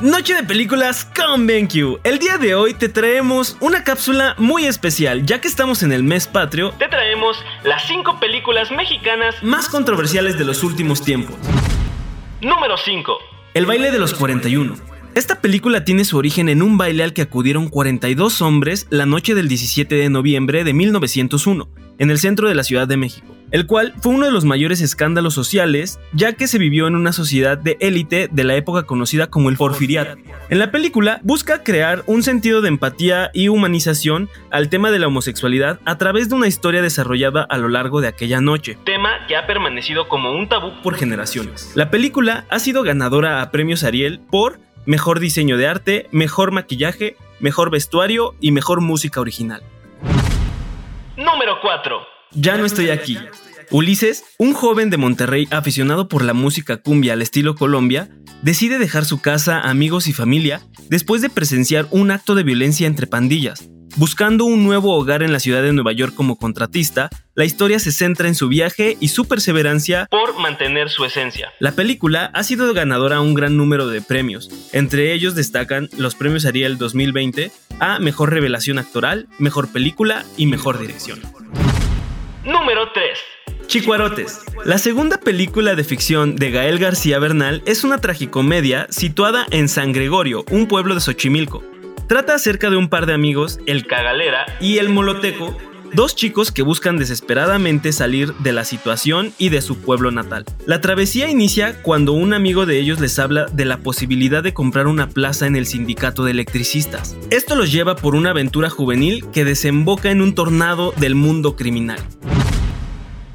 Noche de películas con BenQ. El día de hoy te traemos una cápsula muy especial, ya que estamos en el mes patrio. Te traemos las 5 películas mexicanas más controversiales de los últimos tiempos. Número 5. El baile de los 41. Esta película tiene su origen en un baile al que acudieron 42 hombres la noche del 17 de noviembre de 1901, en el centro de la Ciudad de México el cual fue uno de los mayores escándalos sociales, ya que se vivió en una sociedad de élite de la época conocida como el porfiriato. En la película busca crear un sentido de empatía y humanización al tema de la homosexualidad a través de una historia desarrollada a lo largo de aquella noche, tema que ha permanecido como un tabú por generaciones. La película ha sido ganadora a premios Ariel por mejor diseño de arte, mejor maquillaje, mejor vestuario y mejor música original. Número 4 ya no estoy aquí. Ulises, un joven de Monterrey aficionado por la música cumbia al estilo Colombia, decide dejar su casa, amigos y familia después de presenciar un acto de violencia entre pandillas. Buscando un nuevo hogar en la ciudad de Nueva York como contratista, la historia se centra en su viaje y su perseverancia por mantener su esencia. La película ha sido ganadora a un gran número de premios, entre ellos destacan los premios Ariel 2020 a Mejor Revelación Actoral, Mejor Película y Mejor Dirección. Número 3. Chicuarotes. La segunda película de ficción de Gael García Bernal es una tragicomedia situada en San Gregorio, un pueblo de Xochimilco. Trata acerca de un par de amigos, el Cagalera y el Moloteco, dos chicos que buscan desesperadamente salir de la situación y de su pueblo natal. La travesía inicia cuando un amigo de ellos les habla de la posibilidad de comprar una plaza en el sindicato de electricistas. Esto los lleva por una aventura juvenil que desemboca en un tornado del mundo criminal.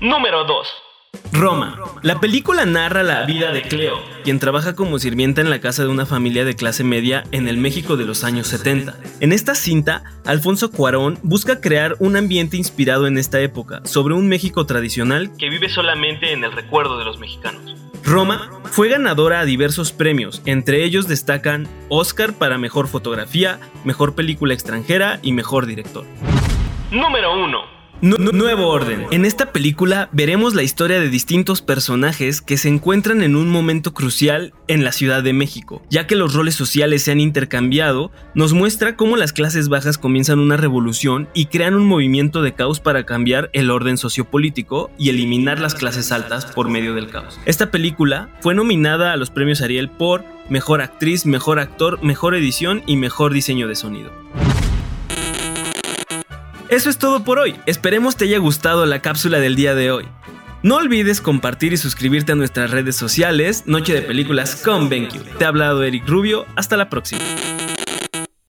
Número 2. Roma. La película narra la vida de Cleo, quien trabaja como sirvienta en la casa de una familia de clase media en el México de los años 70. En esta cinta, Alfonso Cuarón busca crear un ambiente inspirado en esta época, sobre un México tradicional que vive solamente en el recuerdo de los mexicanos. Roma fue ganadora a diversos premios, entre ellos destacan Oscar para Mejor Fotografía, Mejor Película Extranjera y Mejor Director. Número 1 nuevo orden. En esta película veremos la historia de distintos personajes que se encuentran en un momento crucial en la Ciudad de México. Ya que los roles sociales se han intercambiado, nos muestra cómo las clases bajas comienzan una revolución y crean un movimiento de caos para cambiar el orden sociopolítico y eliminar las clases altas por medio del caos. Esta película fue nominada a los premios Ariel por Mejor Actriz, Mejor Actor, Mejor Edición y Mejor Diseño de Sonido. Eso es todo por hoy. Esperemos te haya gustado la cápsula del día de hoy. No olvides compartir y suscribirte a nuestras redes sociales, Noche de Películas con BenQ. Te ha hablado Eric Rubio, hasta la próxima.